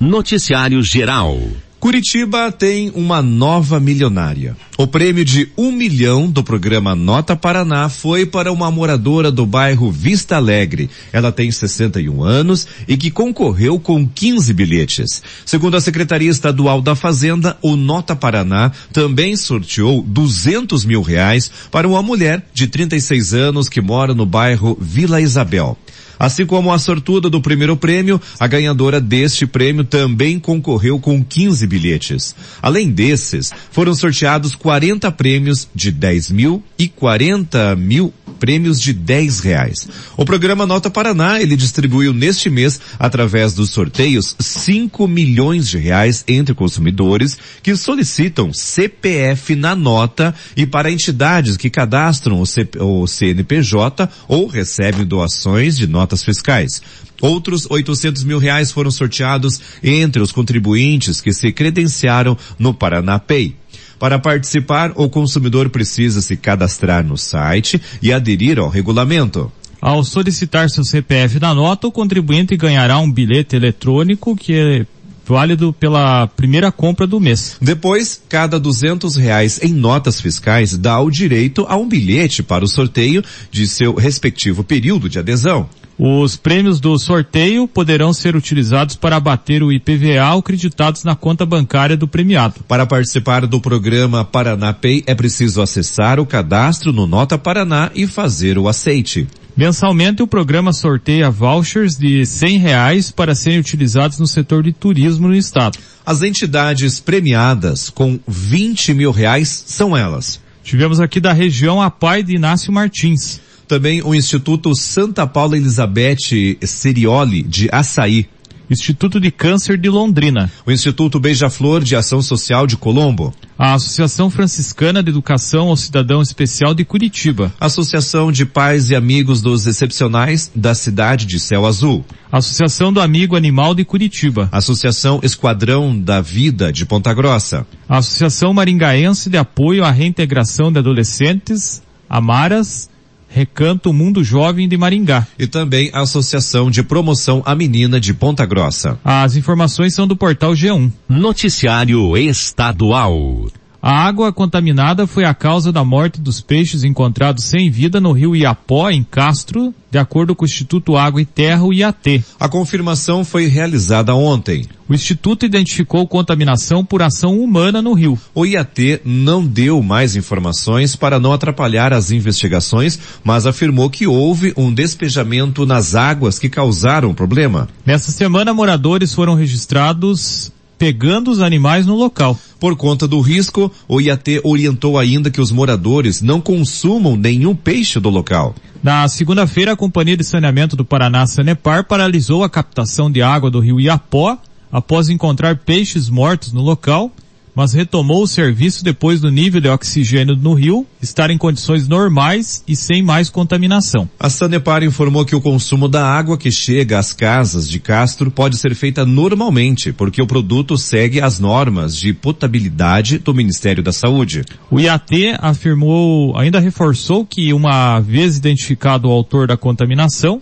Noticiário Geral. Curitiba tem uma nova milionária. O prêmio de um milhão do programa Nota Paraná foi para uma moradora do bairro Vista Alegre. Ela tem 61 anos e que concorreu com 15 bilhetes. Segundo a Secretaria Estadual da Fazenda, o Nota Paraná também sorteou 200 mil reais para uma mulher de 36 anos que mora no bairro Vila Isabel. Assim como a sortuda do primeiro prêmio, a ganhadora deste prêmio também concorreu com 15 bilhetes. Além desses, foram sorteados 40 prêmios de 10 mil e 40 mil prêmios de 10 reais. O programa Nota Paraná, ele distribuiu neste mês, através dos sorteios, 5 milhões de reais entre consumidores que solicitam CPF na nota e para entidades que cadastram o, CP, o CNPJ ou recebem doações de notas fiscais. Outros 800 mil reais foram sorteados entre os contribuintes que se credenciaram no Paraná Pay. Para participar, o consumidor precisa se cadastrar no site e aderir ao regulamento. Ao solicitar seu CPF na nota, o contribuinte ganhará um bilhete eletrônico que válido pela primeira compra do mês. Depois, cada duzentos reais em notas fiscais dá o direito a um bilhete para o sorteio de seu respectivo período de adesão. Os prêmios do sorteio poderão ser utilizados para abater o IPVA ou creditados na conta bancária do premiado. Para participar do programa Paraná Pay é preciso acessar o cadastro no Nota Paraná e fazer o aceite. Mensalmente o programa sorteia vouchers de cem reais para serem utilizados no setor de turismo no estado. As entidades premiadas com 20 mil reais são elas. Tivemos aqui da região a pai de Inácio Martins também o Instituto Santa Paula Elizabeth Serioli de Açaí. Instituto de Câncer de Londrina. O Instituto Beija-Flor de Ação Social de Colombo. A Associação Franciscana de Educação ao Cidadão Especial de Curitiba. Associação de Pais e Amigos dos Excepcionais da cidade de Céu Azul. Associação do Amigo Animal de Curitiba. Associação Esquadrão da Vida de Ponta Grossa. Associação Maringaense de Apoio à Reintegração de Adolescentes, Amaras, Recanto Mundo Jovem de Maringá. E também a Associação de Promoção à Menina de Ponta Grossa. As informações são do portal G1. Noticiário Estadual. A água contaminada foi a causa da morte dos peixes encontrados sem vida no rio Iapó, em Castro, de acordo com o Instituto Água e Terra, o IAT. A confirmação foi realizada ontem. O Instituto identificou contaminação por ação humana no rio. O IAT não deu mais informações para não atrapalhar as investigações, mas afirmou que houve um despejamento nas águas que causaram o problema. Nessa semana, moradores foram registrados pegando os animais no local. Por conta do risco, o IAT orientou ainda que os moradores não consumam nenhum peixe do local. Na segunda-feira, a Companhia de Saneamento do Paraná, Sanepar, paralisou a captação de água do rio Iapó após encontrar peixes mortos no local mas retomou o serviço depois do nível de oxigênio no rio estar em condições normais e sem mais contaminação. A Sanepar informou que o consumo da água que chega às casas de Castro pode ser feita normalmente, porque o produto segue as normas de potabilidade do Ministério da Saúde. O IAT afirmou, ainda reforçou que uma vez identificado o autor da contaminação,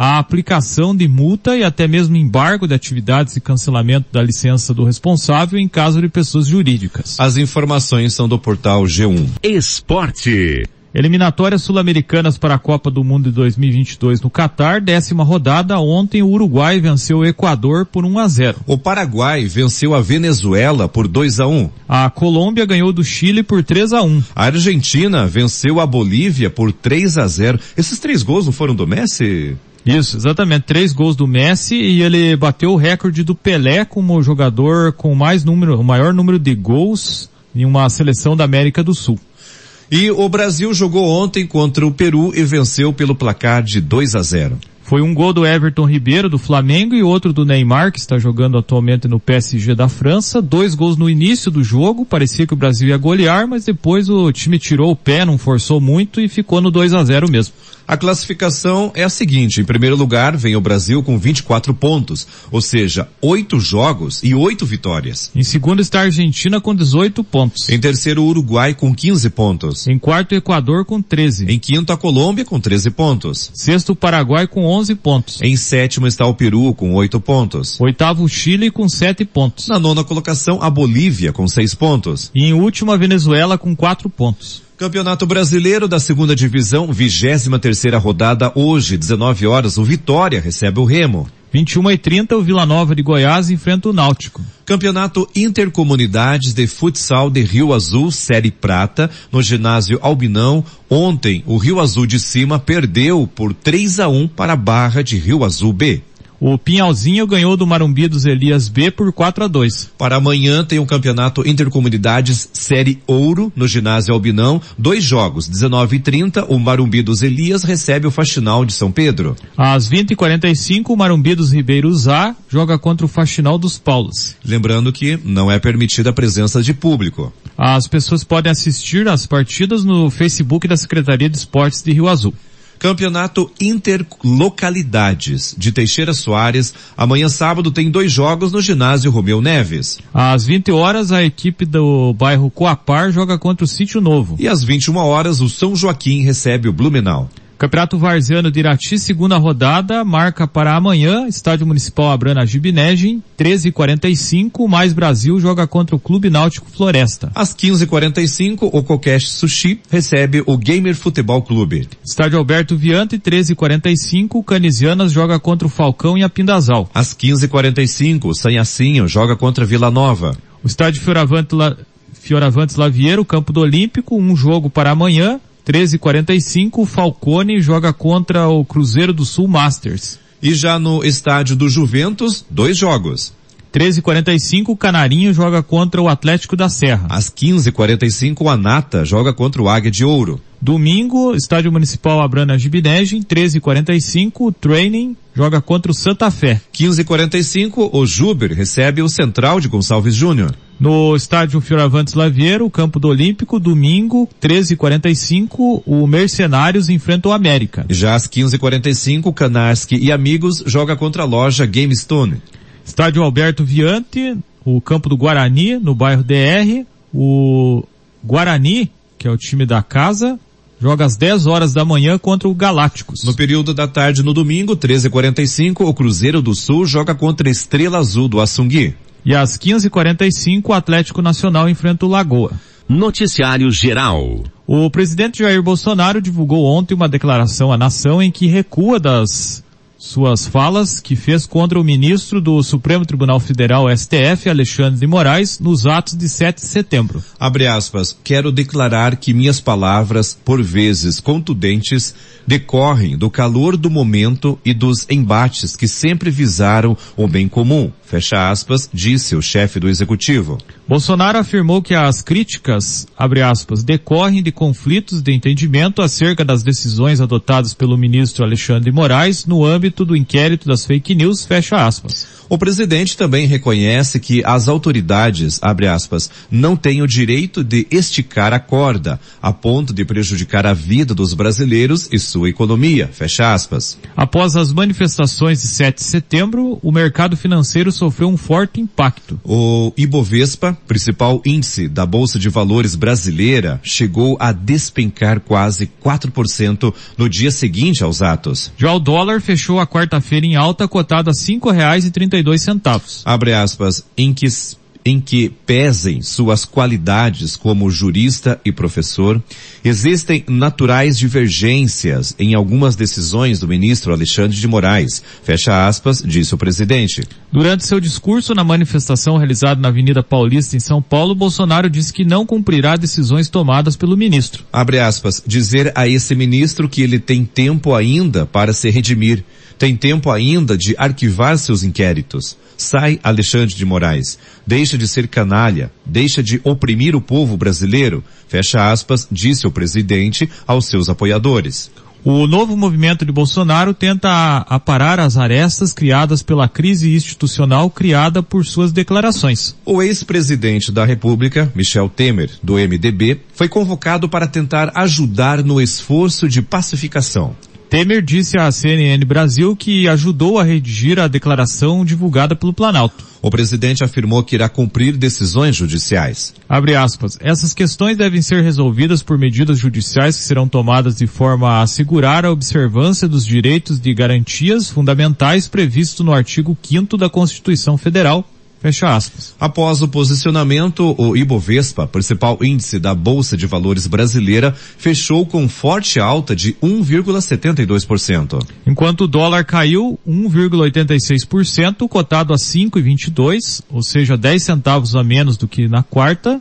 a aplicação de multa e até mesmo embargo de atividades e cancelamento da licença do responsável em caso de pessoas jurídicas. As informações são do portal G1. Esporte. Eliminatórias sul-americanas para a Copa do Mundo de 2022 no Catar, décima rodada. Ontem o Uruguai venceu o Equador por 1 a 0. O Paraguai venceu a Venezuela por 2 a 1. A Colômbia ganhou do Chile por 3 a 1. A Argentina venceu a Bolívia por 3 a 0. Esses três gols não foram do Messi? Isso, exatamente. Três gols do Messi e ele bateu o recorde do Pelé como jogador com mais número, o maior número de gols em uma seleção da América do Sul. E o Brasil jogou ontem contra o Peru e venceu pelo placar de 2 a 0. Foi um gol do Everton Ribeiro do Flamengo e outro do Neymar, que está jogando atualmente no PSG da França. Dois gols no início do jogo, parecia que o Brasil ia golear, mas depois o time tirou o pé, não forçou muito e ficou no 2 a 0 mesmo. A classificação é a seguinte: em primeiro lugar vem o Brasil com 24 pontos, ou seja, oito jogos e oito vitórias. Em segundo está a Argentina com 18 pontos. Em terceiro, o Uruguai com 15 pontos. Em quarto, o Equador com 13. Em quinto, a Colômbia com 13 pontos. Sexto, o Paraguai com 11 pontos. Em sétimo está o Peru com 8 pontos. Oitavo, o Chile com 7 pontos. Na nona colocação, a Bolívia com 6 pontos. E em último, a Venezuela com 4 pontos. Campeonato Brasileiro da Segunda Divisão, 23 terceira rodada hoje, 19 horas, o Vitória recebe o Remo. 21 e 30 o Vila Nova de Goiás enfrenta o Náutico. Campeonato Intercomunidades de Futsal de Rio Azul, Série Prata, no ginásio Albinão. Ontem, o Rio Azul de Cima perdeu por 3 a 1 para a Barra de Rio Azul B. O Pinhalzinho ganhou do Marumbi dos Elias B por 4 a 2. Para amanhã tem o um campeonato Intercomunidades Série Ouro no ginásio Albinão. Dois jogos, 19 e 30, o Marumbi dos Elias recebe o Faxinal de São Pedro. Às 20 e 45 o Marumbi dos Ribeiros A joga contra o Faxinal dos Paulos. Lembrando que não é permitida a presença de público. As pessoas podem assistir às partidas no Facebook da Secretaria de Esportes de Rio Azul. Campeonato Interlocalidades de Teixeira Soares. Amanhã sábado tem dois jogos no ginásio Romeu Neves. Às 20 horas a equipe do bairro Coapar joga contra o Sítio Novo. E às 21 horas o São Joaquim recebe o Blumenau. Campeonato Varziano de Irati, segunda rodada, marca para amanhã, Estádio Municipal Abrana Gibinegem, 13h45, mais Brasil joga contra o Clube Náutico Floresta. Às 15h45, o Kokesh Sushi recebe o Gamer Futebol Clube. Estádio Alberto Viante, 13h45, Canisianas joga contra o Falcão e a Pindazal. Às 15h45, o Sanhacinho joga contra Vila Nova. O Estádio Fioravante La... Fioravantes Lavieiro, Campo do Olímpico, um jogo para amanhã, 13h45, o Falcone joga contra o Cruzeiro do Sul Masters. E já no estádio do Juventus, dois jogos. 13h45, o Canarinho joga contra o Atlético da Serra. Às 15h45, o Anata joga contra o Águia de Ouro. Domingo, Estádio Municipal Abrana Gibinegem, 13h45, o Training joga contra o Santa Fé. 15h45, o Juber recebe o Central de Gonçalves Júnior. No estádio Fioravantes Lavieiro, campo do Olímpico, domingo, 13h45, o Mercenários enfrenta o América. Já às 15h45, Kanarski e amigos joga contra a loja GameStone. Estádio Alberto Viante, o campo do Guarani, no bairro DR, o Guarani, que é o time da casa, joga às 10 horas da manhã contra o Galácticos. No período da tarde no domingo, 13h45, o Cruzeiro do Sul joga contra a Estrela Azul do Assungui. E às 15h45 o Atlético Nacional enfrenta o Lagoa. Noticiário Geral. O presidente Jair Bolsonaro divulgou ontem uma declaração à nação em que recua das suas falas que fez contra o ministro do Supremo Tribunal Federal STF, Alexandre de Moraes, nos atos de 7 de setembro. Abre aspas, quero declarar que minhas palavras, por vezes contundentes, decorrem do calor do momento e dos embates que sempre visaram o bem comum. Fecha aspas, disse o chefe do executivo. Bolsonaro afirmou que as críticas, abre aspas, decorrem de conflitos de entendimento acerca das decisões adotadas pelo ministro Alexandre de Moraes no âmbito do inquérito das fake news, fecha aspas. O presidente também reconhece que as autoridades, abre aspas, não têm o direito de esticar a corda, a ponto de prejudicar a vida dos brasileiros e sua economia, fecha aspas. Após as manifestações de 7 de setembro, o mercado financeiro sofreu um forte impacto. O Ibovespa, principal índice da Bolsa de Valores brasileira, chegou a despencar quase 4% no dia seguinte aos atos. Já o dólar fechou a quarta-feira em alta, cotado a dois centavos. Abre aspas, em que em que pesem suas qualidades como jurista e professor, existem naturais divergências em algumas decisões do ministro Alexandre de Moraes. Fecha aspas, disse o presidente. Durante seu discurso na manifestação realizada na Avenida Paulista em São Paulo, Bolsonaro disse que não cumprirá decisões tomadas pelo ministro. Abre aspas, dizer a esse ministro que ele tem tempo ainda para se redimir tem tempo ainda de arquivar seus inquéritos. Sai Alexandre de Moraes. Deixa de ser canalha. Deixa de oprimir o povo brasileiro. Fecha aspas, disse o presidente aos seus apoiadores. O novo movimento de Bolsonaro tenta aparar as arestas criadas pela crise institucional criada por suas declarações. O ex-presidente da República, Michel Temer, do MDB, foi convocado para tentar ajudar no esforço de pacificação. Temer disse à CNN Brasil que ajudou a redigir a declaração divulgada pelo Planalto. O presidente afirmou que irá cumprir decisões judiciais. Abre aspas. Essas questões devem ser resolvidas por medidas judiciais que serão tomadas de forma a assegurar a observância dos direitos de garantias fundamentais previstos no artigo 5 da Constituição Federal, Fecha aspas. Após o posicionamento, o Ibovespa, principal índice da Bolsa de Valores brasileira, fechou com forte alta de 1,72%. Enquanto o dólar caiu 1,86%, cotado a 5,22, ou seja, 10 centavos a menos do que na quarta,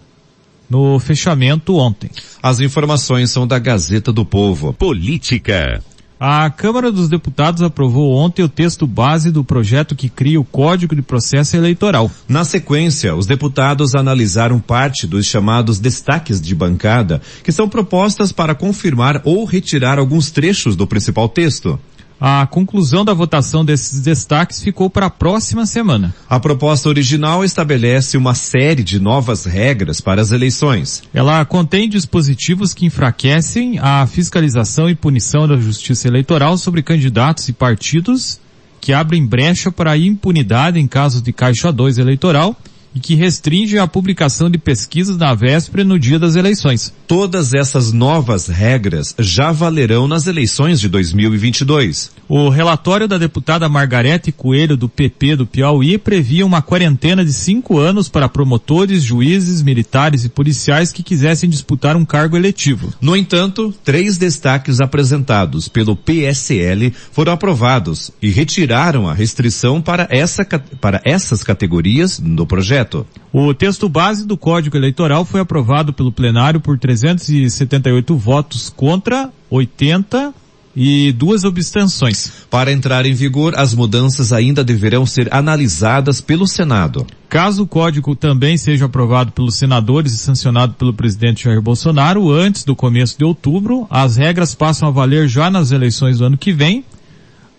no fechamento ontem. As informações são da Gazeta do Povo. Política. A Câmara dos Deputados aprovou ontem o texto base do projeto que cria o Código de Processo Eleitoral. Na sequência, os deputados analisaram parte dos chamados destaques de bancada, que são propostas para confirmar ou retirar alguns trechos do principal texto. A conclusão da votação desses destaques ficou para a próxima semana. A proposta original estabelece uma série de novas regras para as eleições. Ela contém dispositivos que enfraquecem a fiscalização e punição da justiça eleitoral sobre candidatos e partidos, que abrem brecha para a impunidade em casos de caixa 2 eleitoral e que restringe a publicação de pesquisas na véspera e no dia das eleições. Todas essas novas regras já valerão nas eleições de 2022. O relatório da deputada Margarete Coelho do PP do Piauí previa uma quarentena de cinco anos para promotores, juízes, militares e policiais que quisessem disputar um cargo eletivo. No entanto, três destaques apresentados pelo PSL foram aprovados e retiraram a restrição para, essa, para essas categorias no projeto. O texto base do Código Eleitoral foi aprovado pelo plenário por 378 votos contra 80 e duas abstenções. Para entrar em vigor, as mudanças ainda deverão ser analisadas pelo Senado. Caso o código também seja aprovado pelos senadores e sancionado pelo presidente Jair Bolsonaro antes do começo de outubro, as regras passam a valer já nas eleições do ano que vem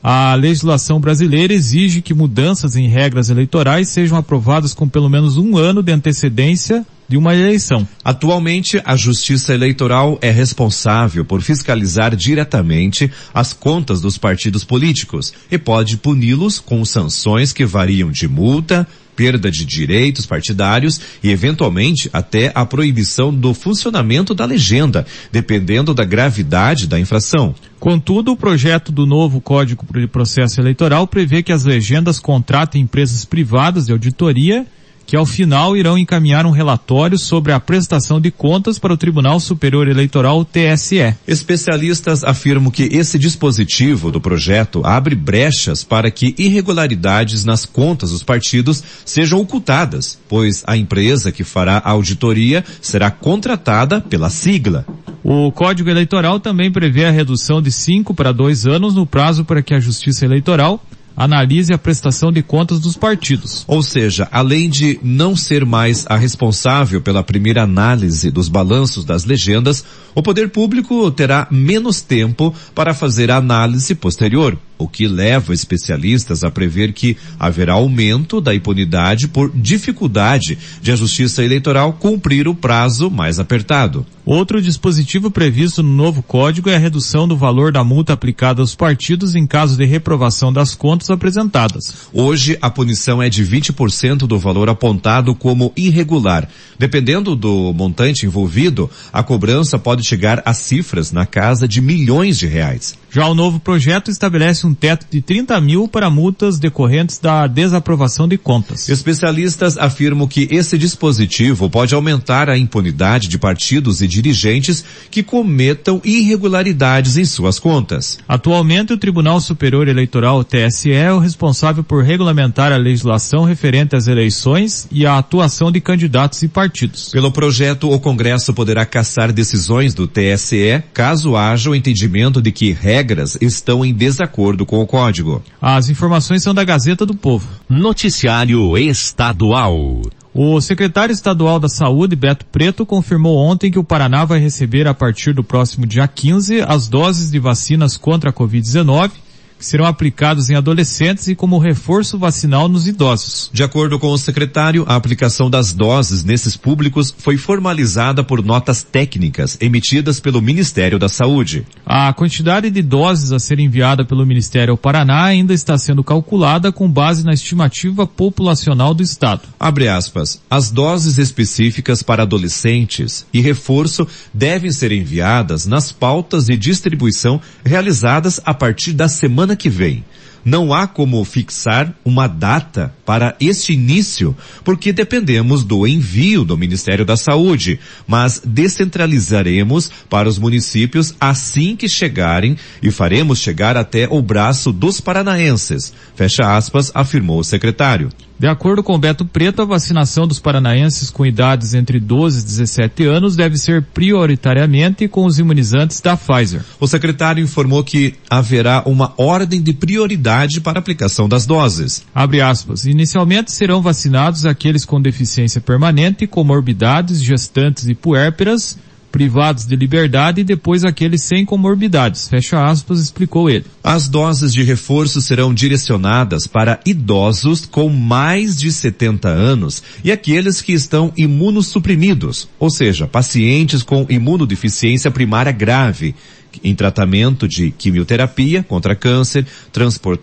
a legislação brasileira exige que mudanças em regras eleitorais sejam aprovadas com pelo menos um ano de antecedência de uma eleição. Atualmente, a Justiça Eleitoral é responsável por fiscalizar diretamente as contas dos partidos políticos e pode puni-los com sanções que variam de multa, perda de direitos partidários e, eventualmente, até a proibição do funcionamento da legenda, dependendo da gravidade da infração. Contudo, o projeto do novo Código de Processo Eleitoral prevê que as legendas contratem empresas privadas de auditoria que ao final irão encaminhar um relatório sobre a prestação de contas para o Tribunal Superior Eleitoral TSE. Especialistas afirmam que esse dispositivo do projeto abre brechas para que irregularidades nas contas dos partidos sejam ocultadas, pois a empresa que fará a auditoria será contratada pela sigla. O Código Eleitoral também prevê a redução de cinco para dois anos no prazo para que a Justiça Eleitoral analise a prestação de contas dos partidos. Ou seja, além de não ser mais a responsável pela primeira análise dos balanços das legendas, o poder público terá menos tempo para fazer a análise posterior, o que leva especialistas a prever que haverá aumento da impunidade por dificuldade de a Justiça Eleitoral cumprir o prazo mais apertado. Outro dispositivo previsto no novo código é a redução do valor da multa aplicada aos partidos em caso de reprovação das contas apresentadas. Hoje, a punição é de 20% do valor apontado como irregular. Dependendo do montante envolvido, a cobrança pode chegar a cifras na casa de milhões de reais. Já o novo projeto estabelece um teto de 30 mil para multas decorrentes da desaprovação de contas. Especialistas afirmam que esse dispositivo pode aumentar a impunidade de partidos e dirigentes que cometam irregularidades em suas contas. Atualmente, o Tribunal Superior Eleitoral, TSE, é o responsável por regulamentar a legislação referente às eleições e à atuação de candidatos e partidos. Pelo projeto, o Congresso poderá caçar decisões do TSE caso haja o entendimento de que regras estão em desacordo com o código. As informações são da Gazeta do Povo. Noticiário Estadual. O secretário estadual da Saúde, Beto Preto, confirmou ontem que o Paraná vai receber a partir do próximo dia 15 as doses de vacinas contra a Covid-19 que serão aplicados em adolescentes e como reforço vacinal nos idosos. De acordo com o secretário, a aplicação das doses nesses públicos foi formalizada por notas técnicas emitidas pelo Ministério da Saúde. A quantidade de doses a ser enviada pelo Ministério ao Paraná ainda está sendo calculada com base na estimativa populacional do Estado. Abre aspas. As doses específicas para adolescentes e reforço devem ser enviadas nas pautas de distribuição realizadas a partir da semana que vem. Não há como fixar uma data para este início, porque dependemos do envio do Ministério da Saúde, mas descentralizaremos para os municípios assim que chegarem e faremos chegar até o braço dos paranaenses. Fecha aspas, afirmou o secretário. De acordo com Beto Preto, a vacinação dos paranaenses com idades entre 12 e 17 anos deve ser prioritariamente com os imunizantes da Pfizer. O secretário informou que haverá uma ordem de prioridade para a aplicação das doses. Abre aspas. Inicialmente serão vacinados aqueles com deficiência permanente, comorbidades, gestantes e puérperas, privados de liberdade e depois aqueles sem comorbidades. Fecha aspas, explicou ele. As doses de reforço serão direcionadas para idosos com mais de 70 anos e aqueles que estão imunossuprimidos, ou seja, pacientes com imunodeficiência primária grave em tratamento de quimioterapia contra câncer,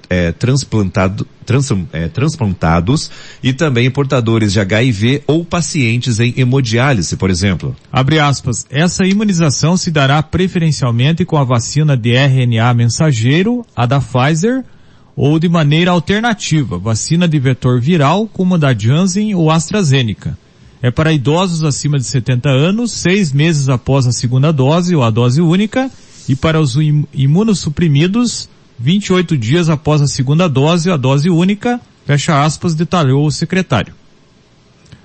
é, transplantado, trans, é, transplantados e também portadores de HIV ou pacientes em hemodiálise, por exemplo. Abre aspas. Essa imunização se dará preferencialmente com a vacina de RNA mensageiro, a da Pfizer, ou de maneira alternativa, vacina de vetor viral como a da Janssen ou AstraZeneca. É para idosos acima de 70 anos, seis meses após a segunda dose ou a dose única, e para os imunossuprimidos, 28 dias após a segunda dose, a dose única, fecha aspas, detalhou o secretário.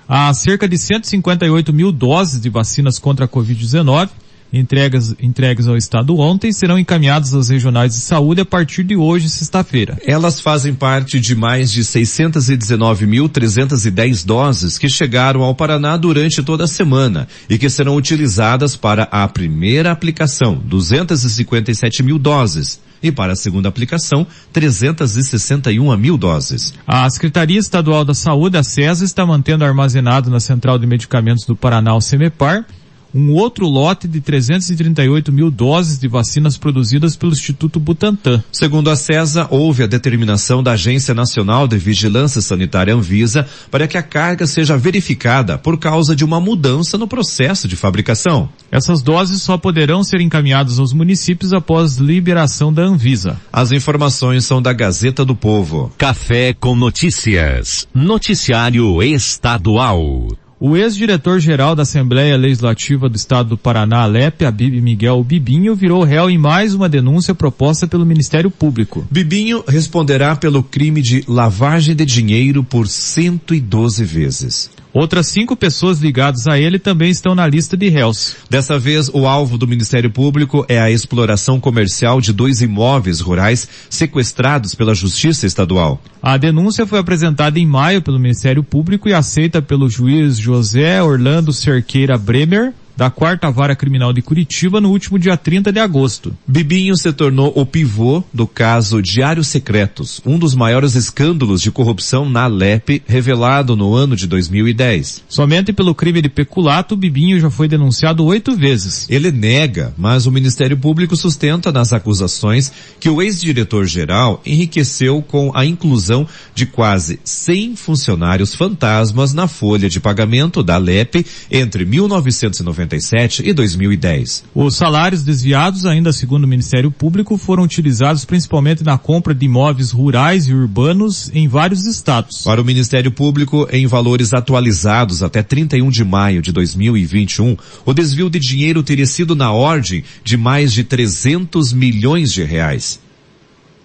Há cerca de 158 mil doses de vacinas contra a Covid-19 entregas, entregues ao Estado ontem serão encaminhadas às regionais de saúde a partir de hoje, sexta-feira. Elas fazem parte de mais de 619.310 doses que chegaram ao Paraná durante toda a semana e que serão utilizadas para a primeira aplicação, 257 mil doses e para a segunda aplicação, 361 mil doses. A Secretaria Estadual da Saúde, a CESA, está mantendo armazenado na Central de Medicamentos do Paraná, o CEMEPAR, um outro lote de 338 mil doses de vacinas produzidas pelo Instituto Butantan. Segundo a CESA, houve a determinação da Agência Nacional de Vigilância Sanitária Anvisa para que a carga seja verificada por causa de uma mudança no processo de fabricação. Essas doses só poderão ser encaminhadas aos municípios após liberação da Anvisa. As informações são da Gazeta do Povo. Café com notícias. Noticiário estadual. O ex-diretor-geral da Assembleia Legislativa do Estado do Paraná, Alep, Abib Miguel Bibinho, virou réu em mais uma denúncia proposta pelo Ministério Público. Bibinho responderá pelo crime de lavagem de dinheiro por 112 vezes. Outras cinco pessoas ligadas a ele também estão na lista de réus. Dessa vez, o alvo do Ministério Público é a exploração comercial de dois imóveis rurais sequestrados pela Justiça Estadual. A denúncia foi apresentada em maio pelo Ministério Público e aceita pelo juiz José Orlando Cerqueira Bremer, da quarta vara criminal de Curitiba no último dia 30 de agosto. Bibinho se tornou o pivô do caso Diários Secretos, um dos maiores escândalos de corrupção na Alep revelado no ano de 2010. Somente pelo crime de peculato, Bibinho já foi denunciado oito vezes. Ele nega, mas o Ministério Público sustenta nas acusações que o ex-diretor-geral enriqueceu com a inclusão de quase 100 funcionários fantasmas na folha de pagamento da Alep entre 1990 1997 e 2010. Os salários desviados, ainda segundo o Ministério Público, foram utilizados principalmente na compra de imóveis rurais e urbanos em vários estados. Para o Ministério Público, em valores atualizados até 31 de maio de 2021, o desvio de dinheiro teria sido na ordem de mais de 300 milhões de reais.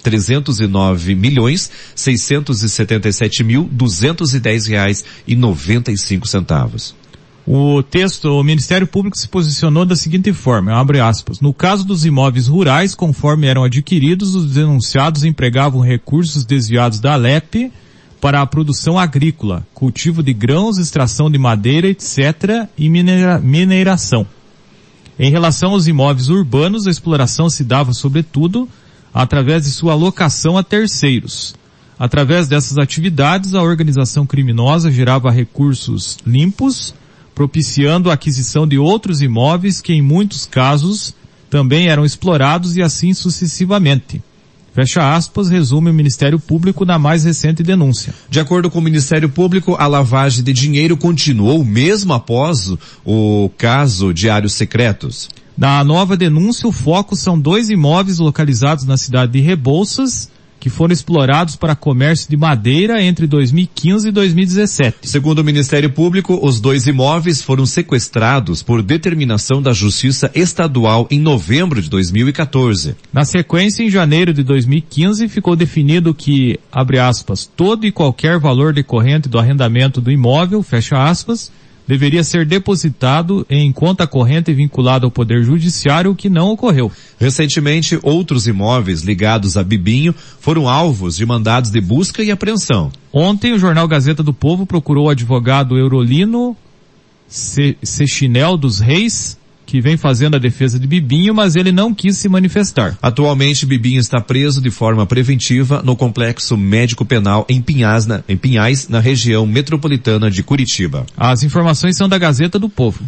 309 milhões 677 mil 210 reais e 95 centavos. O texto, o Ministério Público se posicionou da seguinte forma, abre aspas, no caso dos imóveis rurais, conforme eram adquiridos, os denunciados empregavam recursos desviados da Alep para a produção agrícola, cultivo de grãos, extração de madeira, etc. e minera mineração. Em relação aos imóveis urbanos, a exploração se dava sobretudo através de sua alocação a terceiros. Através dessas atividades, a organização criminosa gerava recursos limpos, propiciando a aquisição de outros imóveis que em muitos casos também eram explorados e assim sucessivamente. Fecha aspas, resume o Ministério Público na mais recente denúncia. De acordo com o Ministério Público, a lavagem de dinheiro continuou mesmo após o caso Diários Secretos. Na nova denúncia, o foco são dois imóveis localizados na cidade de Rebouças, que foram explorados para comércio de madeira entre 2015 e 2017. Segundo o Ministério Público, os dois imóveis foram sequestrados por determinação da Justiça Estadual em novembro de 2014. Na sequência, em janeiro de 2015, ficou definido que, abre aspas, todo e qualquer valor decorrente do arrendamento do imóvel, fecha aspas, deveria ser depositado em conta corrente vinculada ao Poder Judiciário, o que não ocorreu. Recentemente, outros imóveis ligados a Bibinho foram alvos de mandados de busca e apreensão. Ontem, o jornal Gazeta do Povo procurou o advogado Eurolino Sechinel dos Reis, que vem fazendo a defesa de Bibinho, mas ele não quis se manifestar. Atualmente, Bibinho está preso de forma preventiva no complexo médico penal em Pinhais, na, em Pinhais, na região metropolitana de Curitiba. As informações são da Gazeta do Povo.